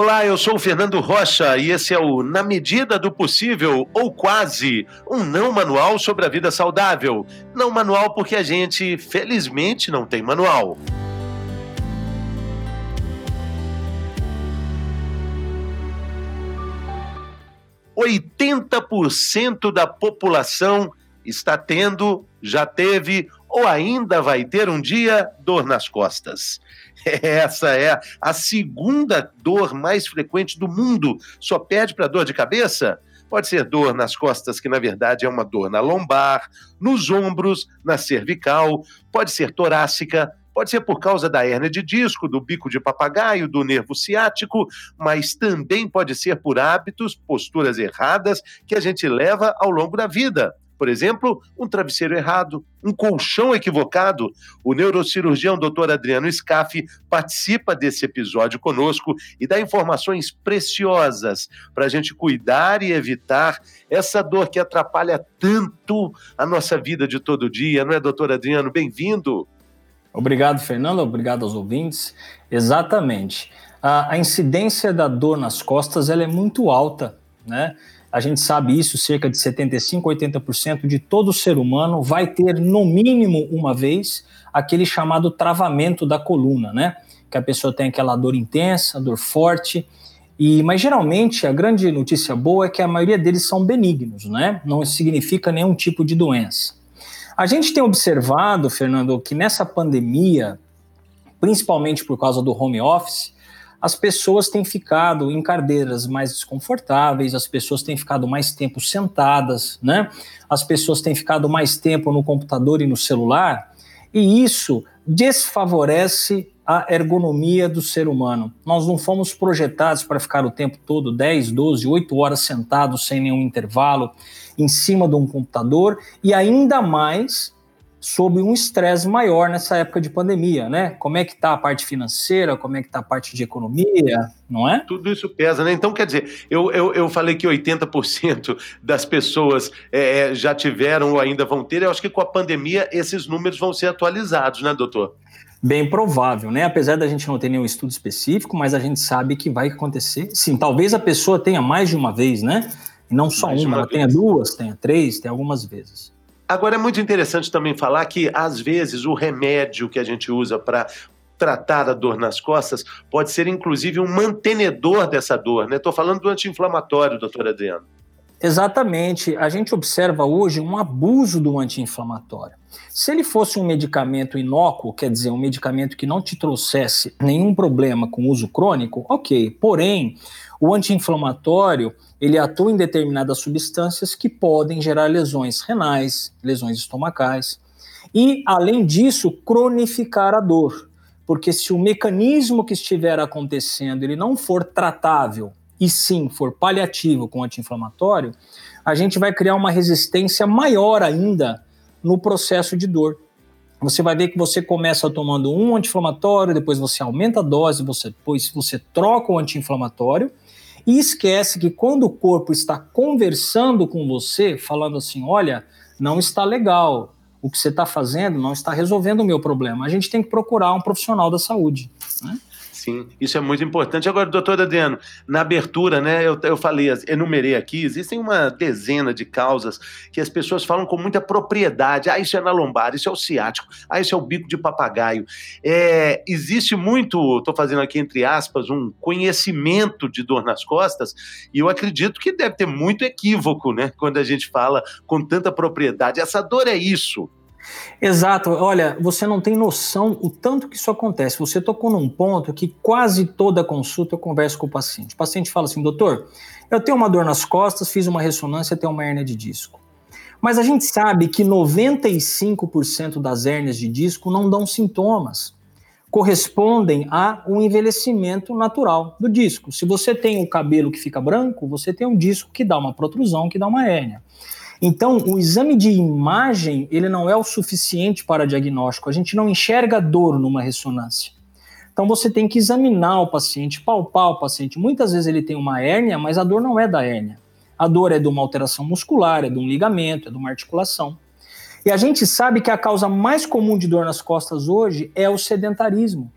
Olá, eu sou o Fernando Rocha e esse é o Na Medida do Possível, ou quase, um não manual sobre a vida saudável. Não manual porque a gente, felizmente, não tem manual. Oitenta por cento da população está tendo, já teve ou ainda vai ter um dia dor nas costas. Essa é a segunda dor mais frequente do mundo. Só pede para dor de cabeça? Pode ser dor nas costas, que na verdade é uma dor na lombar, nos ombros, na cervical, pode ser torácica, pode ser por causa da hérnia de disco, do bico de papagaio, do nervo ciático, mas também pode ser por hábitos, posturas erradas que a gente leva ao longo da vida. Por exemplo, um travesseiro errado, um colchão equivocado. O neurocirurgião Dr. Adriano Scaff participa desse episódio conosco e dá informações preciosas para a gente cuidar e evitar essa dor que atrapalha tanto a nossa vida de todo dia, não é, doutor Adriano? Bem-vindo. Obrigado, Fernando. Obrigado aos ouvintes. Exatamente. A, a incidência da dor nas costas ela é muito alta, né? A gente sabe isso, cerca de 75, 80% de todo ser humano vai ter no mínimo uma vez aquele chamado travamento da coluna, né? Que a pessoa tem aquela dor intensa, dor forte. E, mas geralmente a grande notícia boa é que a maioria deles são benignos, né? Não significa nenhum tipo de doença. A gente tem observado, Fernando, que nessa pandemia, principalmente por causa do home office, as pessoas têm ficado em cadeiras mais desconfortáveis, as pessoas têm ficado mais tempo sentadas, né? As pessoas têm ficado mais tempo no computador e no celular, e isso desfavorece a ergonomia do ser humano. Nós não fomos projetados para ficar o tempo todo 10, 12, 8 horas sentados sem nenhum intervalo em cima de um computador e ainda mais sob um estresse maior nessa época de pandemia, né? Como é que está a parte financeira, como é que está a parte de economia, não é? Tudo isso pesa, né? Então, quer dizer, eu, eu, eu falei que 80% das pessoas é, é, já tiveram ou ainda vão ter, eu acho que com a pandemia esses números vão ser atualizados, né, doutor? Bem provável, né? Apesar da gente não ter nenhum estudo específico, mas a gente sabe que vai acontecer. Sim, talvez a pessoa tenha mais de uma vez, né? E não só mais uma, uma ela tenha duas, tenha três, tenha algumas vezes. Agora é muito interessante também falar que, às vezes, o remédio que a gente usa para tratar a dor nas costas pode ser, inclusive, um mantenedor dessa dor, né? Estou falando do anti-inflamatório, doutor Adriano. Exatamente. A gente observa hoje um abuso do anti-inflamatório. Se ele fosse um medicamento inócuo, quer dizer, um medicamento que não te trouxesse nenhum problema com uso crônico, ok. Porém, o anti-inflamatório ele atua em determinadas substâncias que podem gerar lesões renais, lesões estomacais e, além disso, cronificar a dor. Porque se o mecanismo que estiver acontecendo ele não for tratável e sim for paliativo com anti-inflamatório, a gente vai criar uma resistência maior ainda no processo de dor. Você vai ver que você começa tomando um anti-inflamatório, depois você aumenta a dose, você, depois você troca o anti-inflamatório e esquece que quando o corpo está conversando com você, falando assim: olha, não está legal, o que você está fazendo não está resolvendo o meu problema, a gente tem que procurar um profissional da saúde. Né? Sim, isso é muito importante. Agora, doutor Adriano, na abertura, né, eu, eu falei, enumerei aqui, existem uma dezena de causas que as pessoas falam com muita propriedade. Ah, isso é na lombar, isso é o ciático, ah, isso é o bico de papagaio. É, existe muito, estou fazendo aqui entre aspas, um conhecimento de dor nas costas, e eu acredito que deve ter muito equívoco, né, quando a gente fala com tanta propriedade. Essa dor é isso, Exato. Olha, você não tem noção o tanto que isso acontece. Você tocou num ponto que quase toda consulta eu converso com o paciente. O paciente fala assim, doutor, eu tenho uma dor nas costas, fiz uma ressonância, tenho uma hernia de disco. Mas a gente sabe que 95% das hérnias de disco não dão sintomas. Correspondem a um envelhecimento natural do disco. Se você tem o cabelo que fica branco, você tem um disco que dá uma protrusão, que dá uma hérnia. Então, o exame de imagem, ele não é o suficiente para diagnóstico. A gente não enxerga dor numa ressonância. Então, você tem que examinar o paciente, palpar o paciente. Muitas vezes ele tem uma hérnia, mas a dor não é da hérnia. A dor é de uma alteração muscular, é de um ligamento, é de uma articulação. E a gente sabe que a causa mais comum de dor nas costas hoje é o sedentarismo,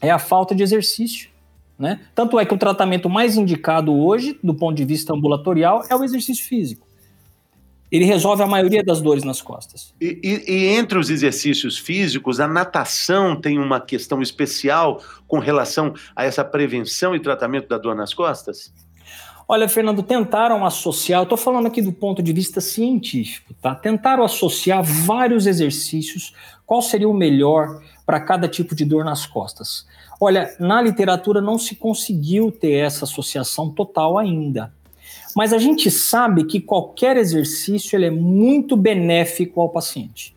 é a falta de exercício. Né? Tanto é que o tratamento mais indicado hoje, do ponto de vista ambulatorial, é o exercício físico. Ele resolve a maioria das dores nas costas. E, e, e, entre os exercícios físicos, a natação tem uma questão especial com relação a essa prevenção e tratamento da dor nas costas? Olha, Fernando, tentaram associar, estou falando aqui do ponto de vista científico, tá? Tentaram associar vários exercícios, qual seria o melhor para cada tipo de dor nas costas. Olha, na literatura não se conseguiu ter essa associação total ainda. Mas a gente sabe que qualquer exercício ele é muito benéfico ao paciente.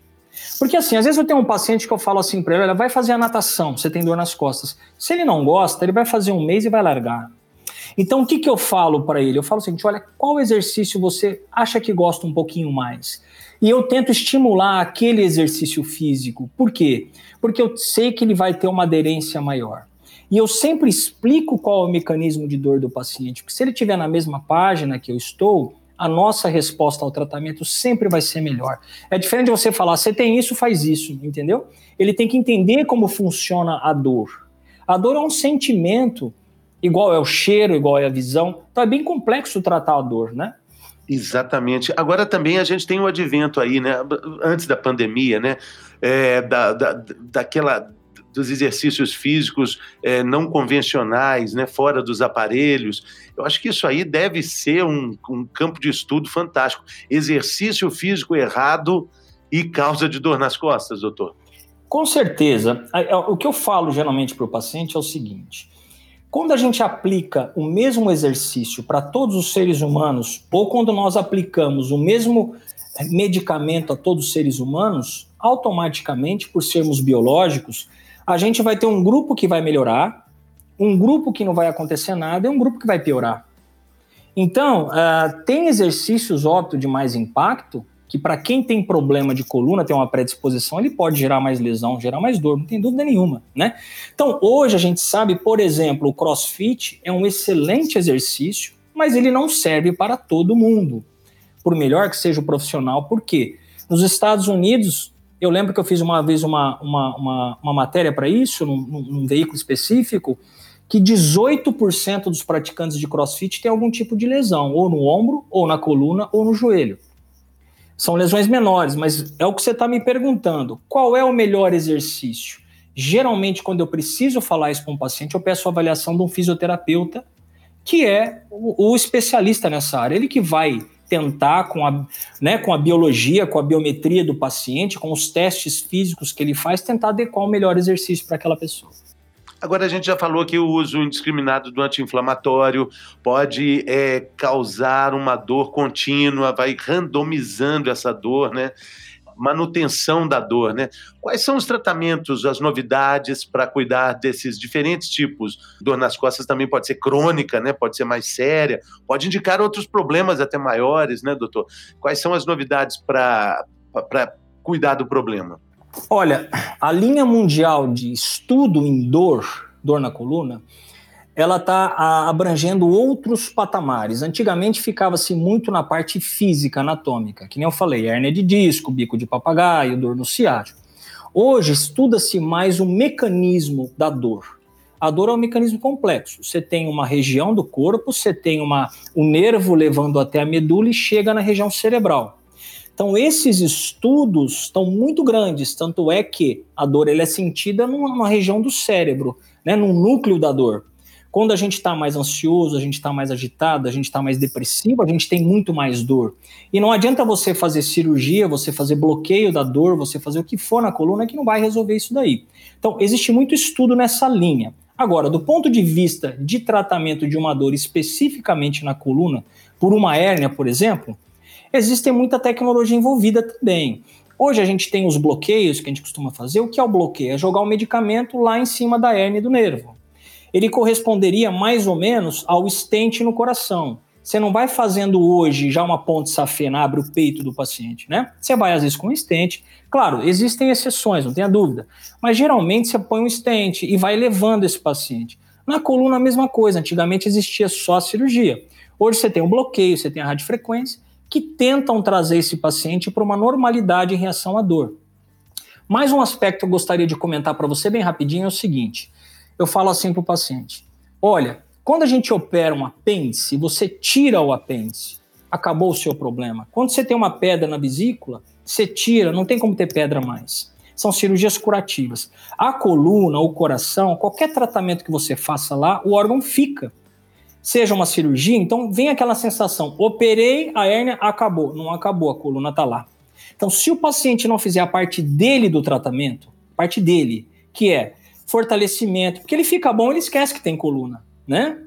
Porque assim, às vezes eu tenho um paciente que eu falo assim para ele, olha, vai fazer a natação, você tem dor nas costas. Se ele não gosta, ele vai fazer um mês e vai largar. Então, o que, que eu falo para ele? Eu falo assim: olha, qual exercício você acha que gosta um pouquinho mais? E eu tento estimular aquele exercício físico. Por quê? Porque eu sei que ele vai ter uma aderência maior. E eu sempre explico qual é o mecanismo de dor do paciente, porque se ele estiver na mesma página que eu estou, a nossa resposta ao tratamento sempre vai ser melhor. É diferente de você falar, você tem isso, faz isso, entendeu? Ele tem que entender como funciona a dor. A dor é um sentimento igual é o cheiro, igual é a visão. Então é bem complexo tratar a dor, né? Exatamente. Agora também a gente tem o advento aí, né? Antes da pandemia, né? É, da, da, daquela dos exercícios físicos é, não convencionais, né, fora dos aparelhos. Eu acho que isso aí deve ser um, um campo de estudo fantástico. Exercício físico errado e causa de dor nas costas, doutor. Com certeza. O que eu falo geralmente para o paciente é o seguinte: quando a gente aplica o mesmo exercício para todos os seres humanos, ou quando nós aplicamos o mesmo medicamento a todos os seres humanos, automaticamente, por sermos biológicos, a gente vai ter um grupo que vai melhorar, um grupo que não vai acontecer nada e um grupo que vai piorar. Então, uh, tem exercícios, óbvio, de mais impacto, que para quem tem problema de coluna, tem uma predisposição, ele pode gerar mais lesão, gerar mais dor, não tem dúvida nenhuma, né? Então, hoje a gente sabe, por exemplo, o CrossFit é um excelente exercício, mas ele não serve para todo mundo. Por melhor que seja o profissional, por quê? Nos Estados Unidos, eu lembro que eu fiz uma vez uma, uma, uma, uma matéria para isso, num, num veículo específico, que 18% dos praticantes de CrossFit têm algum tipo de lesão, ou no ombro, ou na coluna, ou no joelho. São lesões menores, mas é o que você está me perguntando. Qual é o melhor exercício? Geralmente, quando eu preciso falar isso para um paciente, eu peço a avaliação de um fisioterapeuta, que é o, o especialista nessa área. Ele que vai tentar, com a, né, com a biologia, com a biometria do paciente, com os testes físicos que ele faz, tentar adequar o melhor exercício para aquela pessoa. Agora, a gente já falou que o uso indiscriminado do anti-inflamatório pode é, causar uma dor contínua, vai randomizando essa dor, né? Manutenção da dor, né? Quais são os tratamentos, as novidades para cuidar desses diferentes tipos? Dor nas costas também pode ser crônica, né? Pode ser mais séria, pode indicar outros problemas até maiores, né, doutor? Quais são as novidades para cuidar do problema? Olha, a linha mundial de estudo em dor, dor na coluna, ela está abrangendo outros patamares. Antigamente ficava-se muito na parte física, anatômica, que nem eu falei, hernia de disco, bico de papagaio, dor no ciático. Hoje estuda-se mais o mecanismo da dor. A dor é um mecanismo complexo. Você tem uma região do corpo, você tem uma, o nervo levando até a medula e chega na região cerebral. Então, esses estudos estão muito grandes, tanto é que a dor ele é sentida numa região do cérebro, né, no núcleo da dor. Quando a gente está mais ansioso, a gente está mais agitado, a gente está mais depressivo, a gente tem muito mais dor. E não adianta você fazer cirurgia, você fazer bloqueio da dor, você fazer o que for na coluna que não vai resolver isso daí. Então, existe muito estudo nessa linha. Agora, do ponto de vista de tratamento de uma dor especificamente na coluna, por uma hérnia, por exemplo, existe muita tecnologia envolvida também. Hoje a gente tem os bloqueios que a gente costuma fazer. O que é o bloqueio? É jogar o medicamento lá em cima da hernia do nervo. Ele corresponderia mais ou menos ao estente no coração. Você não vai fazendo hoje já uma ponte safena, abre o peito do paciente, né? Você vai às vezes com um estente. Claro, existem exceções, não tenha dúvida. Mas geralmente você põe um estente e vai levando esse paciente. Na coluna a mesma coisa. Antigamente existia só a cirurgia. Hoje você tem o bloqueio, você tem a radiofrequência que tentam trazer esse paciente para uma normalidade em reação à dor. Mais um aspecto que eu gostaria de comentar para você bem rapidinho é o seguinte: eu falo assim para o paciente, Olha, quando a gente opera um apêndice, você tira o apêndice, acabou o seu problema. Quando você tem uma pedra na vesícula, você tira, não tem como ter pedra mais. São cirurgias curativas. A coluna, o coração, qualquer tratamento que você faça lá, o órgão fica. Seja uma cirurgia, então vem aquela sensação: operei, a hérnia acabou. Não acabou, a coluna está lá. Então, se o paciente não fizer a parte dele do tratamento, parte dele, que é fortalecimento, porque ele fica bom, ele esquece que tem coluna, né?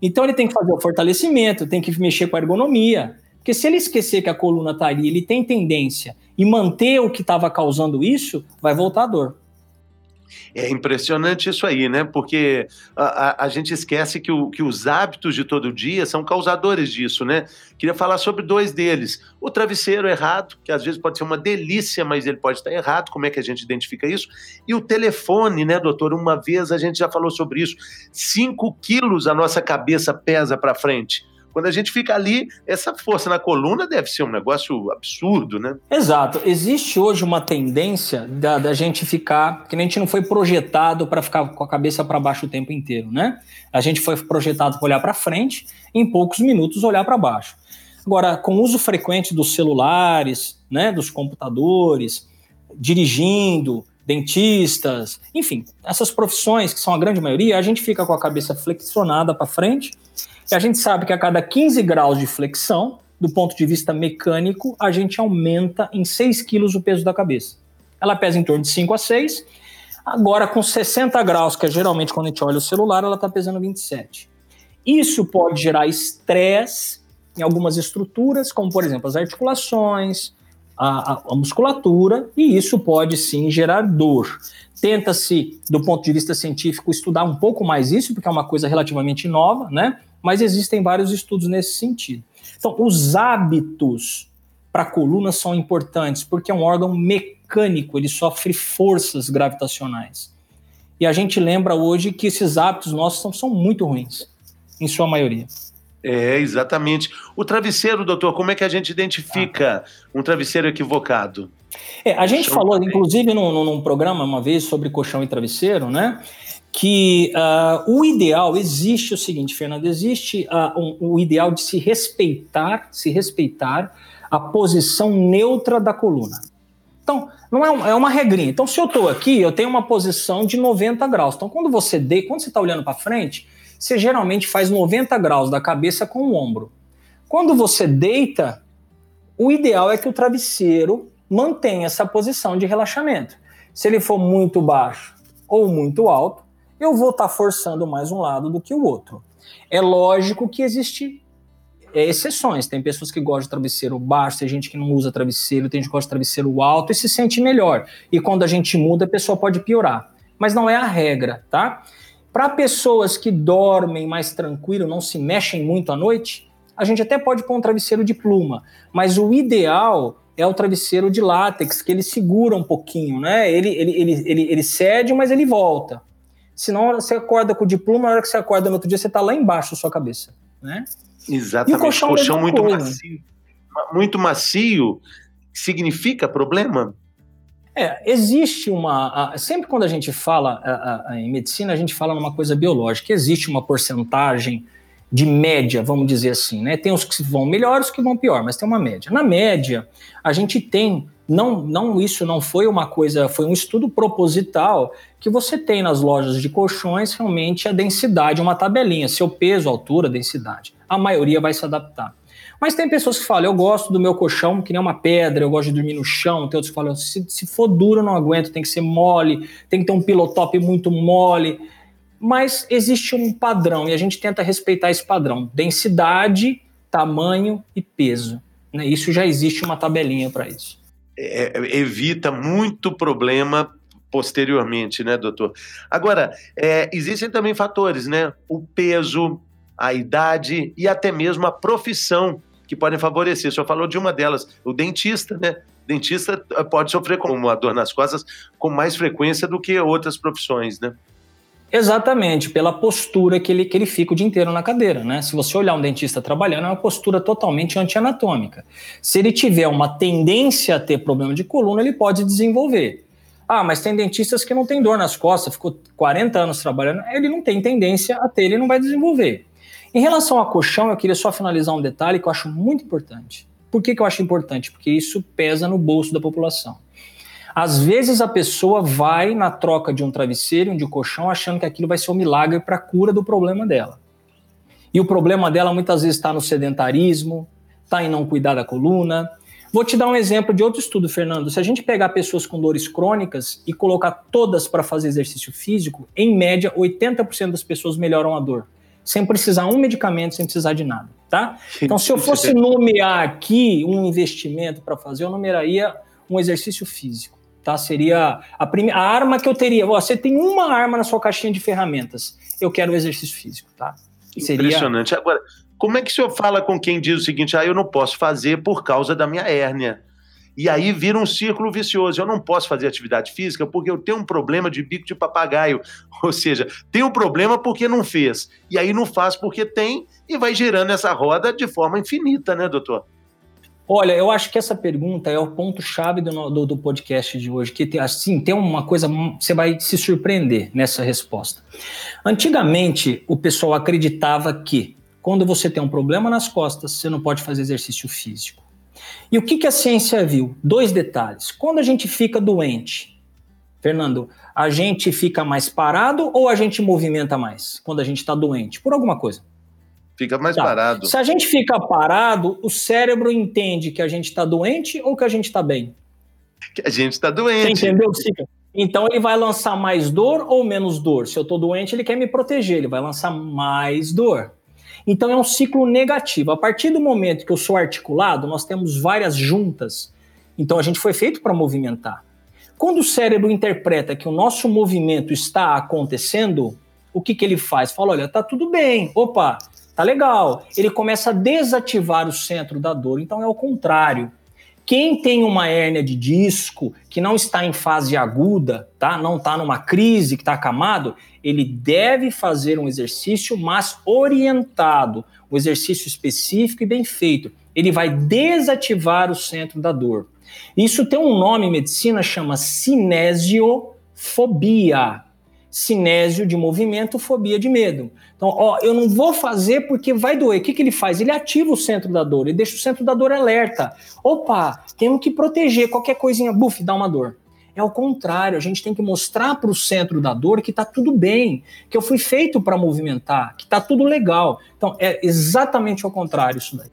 Então ele tem que fazer o fortalecimento, tem que mexer com a ergonomia. Porque se ele esquecer que a coluna está ali, ele tem tendência e manter o que estava causando isso, vai voltar a dor. É impressionante isso aí, né? Porque a, a, a, gente esquece que, o, que os hábitos de todo dia são causadores disso, né? Queria falar sobre dois deles. O travesseiro errado, que às vezes pode ser uma delícia, mas ele pode estar errado. Como é que a gente identifica isso? E o telefone, né, doutor? Uma vez a gente já falou sobre isso. Cinco quilos a nossa cabeça pesa para frente. Quando a gente fica ali, essa força na coluna deve ser um negócio absurdo, né? Exato. Existe hoje uma tendência da, da gente ficar, que a gente não foi projetado para ficar com a cabeça para baixo o tempo inteiro, né? A gente foi projetado para olhar para frente, em poucos minutos olhar para baixo. Agora, com o uso frequente dos celulares, né, dos computadores, dirigindo, dentistas, enfim, essas profissões que são a grande maioria, a gente fica com a cabeça flexionada para frente e a gente sabe que a cada 15 graus de flexão, do ponto de vista mecânico, a gente aumenta em 6 quilos o peso da cabeça. Ela pesa em torno de 5 a 6. Agora, com 60 graus, que é geralmente quando a gente olha o celular, ela está pesando 27. Isso pode gerar estresse em algumas estruturas, como por exemplo as articulações, a, a, musculatura, e isso pode sim gerar dor. Tenta-se, do ponto de vista científico, estudar um pouco mais isso, porque é uma coisa relativamente nova, né? mas existem vários estudos nesse sentido. Então, os hábitos para a coluna são importantes, porque é um órgão mecânico, ele sofre forças gravitacionais. E a gente lembra hoje que esses hábitos nossos são, são muito ruins, em sua maioria. É, exatamente. O travesseiro, doutor, como é que a gente identifica um travesseiro equivocado? É, a gente falou, inclusive, num, num, programa uma vez sobre colchão e travesseiro, né? que uh, o ideal existe o seguinte, Fernando, existe uh, um, o ideal de se respeitar, se respeitar a posição neutra da coluna. Então, não é, um, é uma regrinha. Então, se eu estou aqui, eu tenho uma posição de 90 graus. Então, quando você de, quando você está olhando para frente, você geralmente faz 90 graus da cabeça com o ombro. Quando você deita, o ideal é que o travesseiro mantenha essa posição de relaxamento. Se ele for muito baixo ou muito alto, eu vou estar tá forçando mais um lado do que o outro. É lógico que existe é, exceções. Tem pessoas que gostam de travesseiro baixo, tem gente que não usa travesseiro, tem gente que gosta de travesseiro alto e se sente melhor. E quando a gente muda, a pessoa pode piorar. Mas não é a regra, tá? Para pessoas que dormem mais tranquilo, não se mexem muito à noite, a gente até pode pôr um travesseiro de pluma, mas o ideal é o travesseiro de látex, que ele segura um pouquinho, né? Ele, ele, ele, ele, ele cede, mas ele volta. Senão você acorda com o diploma, na hora que você acorda no outro dia, você está lá embaixo da sua cabeça. Né? Exatamente. E o colchão, colchão muito macio. Muito macio significa problema? É, existe uma. sempre quando a gente fala em medicina, a gente fala numa coisa biológica. Existe uma porcentagem de média, vamos dizer assim, né? Tem os que vão melhor, os que vão pior, mas tem uma média. Na média, a gente tem não, não isso não foi uma coisa, foi um estudo proposital que você tem nas lojas de colchões realmente a densidade, uma tabelinha, seu peso, altura, densidade. A maioria vai se adaptar. Mas tem pessoas que falam, eu gosto do meu colchão que nem uma pedra, eu gosto de dormir no chão. Tem outros que falam, se, se for duro, não aguento, tem que ser mole, tem que ter um pilotop muito mole. Mas existe um padrão e a gente tenta respeitar esse padrão: densidade, tamanho e peso. Né? Isso já existe uma tabelinha para isso. É, é, evita muito problema posteriormente, né, doutor? Agora, é, existem também fatores, né? O peso, a idade e até mesmo a profissão que podem favorecer. O senhor falou de uma delas, o dentista, né? O dentista pode sofrer com uma dor nas costas com mais frequência do que outras profissões, né? Exatamente, pela postura que ele, que ele fica o dia inteiro na cadeira, né? Se você olhar um dentista trabalhando, é uma postura totalmente antianatômica. Se ele tiver uma tendência a ter problema de coluna, ele pode desenvolver. Ah, mas tem dentistas que não tem dor nas costas, ficou 40 anos trabalhando, ele não tem tendência a ter, ele não vai desenvolver. Em relação a colchão, eu queria só finalizar um detalhe que eu acho muito importante. Por que, que eu acho importante? Porque isso pesa no bolso da população. Às vezes a pessoa vai na troca de um travesseiro, um de colchão, achando que aquilo vai ser um milagre para a cura do problema dela. E o problema dela muitas vezes está no sedentarismo, está em não cuidar da coluna, Vou te dar um exemplo de outro estudo, Fernando. Se a gente pegar pessoas com dores crônicas e colocar todas para fazer exercício físico, em média, 80% das pessoas melhoram a dor, sem precisar um medicamento, sem precisar de nada, tá? Então, se eu fosse nomear aqui um investimento para fazer, eu numeraria um exercício físico, tá? Seria a, primeira, a arma que eu teria. Você tem uma arma na sua caixinha de ferramentas. Eu quero o exercício físico, tá? Seria... Impressionante. Agora, como é que o senhor fala com quem diz o seguinte: ah, eu não posso fazer por causa da minha hérnia? E aí vira um círculo vicioso. Eu não posso fazer atividade física porque eu tenho um problema de bico de papagaio. Ou seja, tem um problema porque não fez. E aí não faz porque tem e vai gerando essa roda de forma infinita, né, doutor? Olha, eu acho que essa pergunta é o ponto-chave do, do, do, podcast de hoje, que assim, tem uma coisa, você vai se surpreender nessa resposta. Antigamente, o pessoal acreditava que quando você tem um problema nas costas, você não pode fazer exercício físico. E o que, que a ciência viu? Dois detalhes. Quando a gente fica doente, Fernando, a gente fica mais parado ou a gente movimenta mais quando a gente está doente? Por alguma coisa. Fica mais tá. parado. Se a gente fica parado, o cérebro entende que a gente está doente ou que a gente está bem? Que a gente está doente. Você entendeu, Sica? Então ele vai lançar mais dor ou menos dor? Se eu estou doente, ele quer me proteger, ele vai lançar mais dor. Então é um ciclo negativo. A partir do momento que eu sou articulado, nós temos várias juntas. Então a gente foi feito para movimentar. Quando o cérebro interpreta que o nosso movimento está acontecendo, o que, que ele faz? Fala: olha, tá tudo bem, opa, tá legal. Ele começa a desativar o centro da dor. Então é o contrário. Quem tem uma hérnia de disco que não está em fase aguda, tá? Não está numa crise, que está acamado, ele deve fazer um exercício, mas orientado, um exercício específico e bem feito. Ele vai desativar o centro da dor. Isso tem um nome em medicina, chama cinesiofobia cinésio de movimento, fobia de medo. Então, ó, eu não vou fazer porque vai doer. O que, que ele faz? Ele ativa o centro da dor, ele deixa o centro da dor alerta. Opa, temos que proteger, qualquer coisinha, buf, dá uma dor. É o contrário, a gente tem que mostrar para o centro da dor que está tudo bem, que eu fui feito para movimentar, que está tudo legal. Então, é exatamente o contrário isso daí.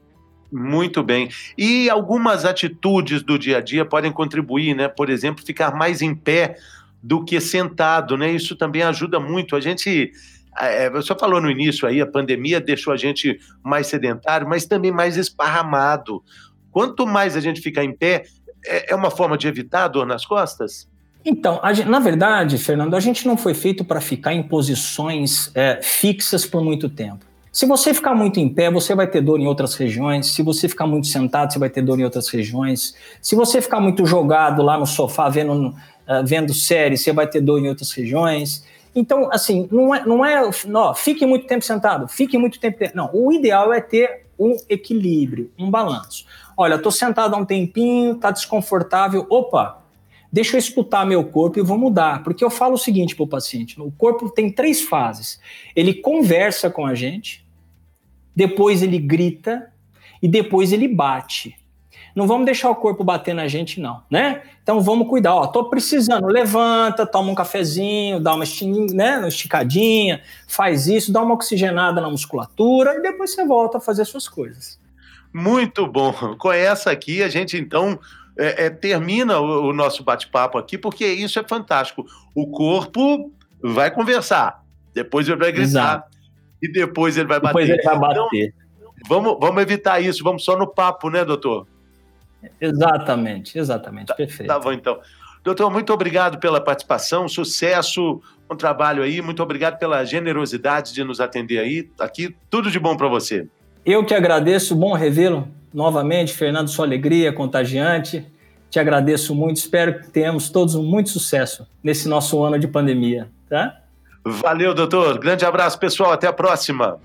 Muito bem. E algumas atitudes do dia a dia podem contribuir, né? Por exemplo, ficar mais em pé do que sentado, né? Isso também ajuda muito. A gente, é, você falou no início aí, a pandemia deixou a gente mais sedentário, mas também mais esparramado. Quanto mais a gente ficar em pé, é, é uma forma de evitar a dor nas costas? Então, gente, na verdade, Fernando, a gente não foi feito para ficar em posições é, fixas por muito tempo. Se você ficar muito em pé, você vai ter dor em outras regiões. Se você ficar muito sentado, você vai ter dor em outras regiões. Se você ficar muito jogado lá no sofá vendo uh, vendo série, você vai ter dor em outras regiões. Então, assim, não é, não é, não, fique muito tempo sentado, fique muito tempo. Não, o ideal é ter um equilíbrio, um balanço. Olha, estou sentado há um tempinho, está desconfortável. Opa, deixa eu escutar meu corpo e vou mudar. Porque eu falo o seguinte para o paciente: o corpo tem três fases. Ele conversa com a gente, depois ele grita e depois ele bate. Não vamos deixar o corpo bater na gente, não, né? Então vamos cuidar. Ó, tô precisando, levanta, toma um cafezinho, dá uma, né, uma esticadinha, faz isso, dá uma oxigenada na musculatura e depois você volta a fazer suas coisas. Muito bom. Com essa aqui, a gente então é, é, termina o, o nosso bate-papo aqui, porque isso é fantástico. O corpo vai conversar, depois ele vai gritar, Exato. e depois ele vai bater. Depois ele vai bater. Então, vamos, vamos evitar isso, vamos só no papo, né, doutor? Exatamente, exatamente, tá, perfeito. Tá bom, então. Doutor, muito obrigado pela participação, sucesso, um trabalho aí, muito obrigado pela generosidade de nos atender aí, aqui, tudo de bom para você. Eu que agradeço, bom revê-lo novamente, Fernando, sua alegria contagiante, te agradeço muito, espero que tenhamos todos muito sucesso nesse nosso ano de pandemia, tá? Valeu, doutor, grande abraço, pessoal, até a próxima.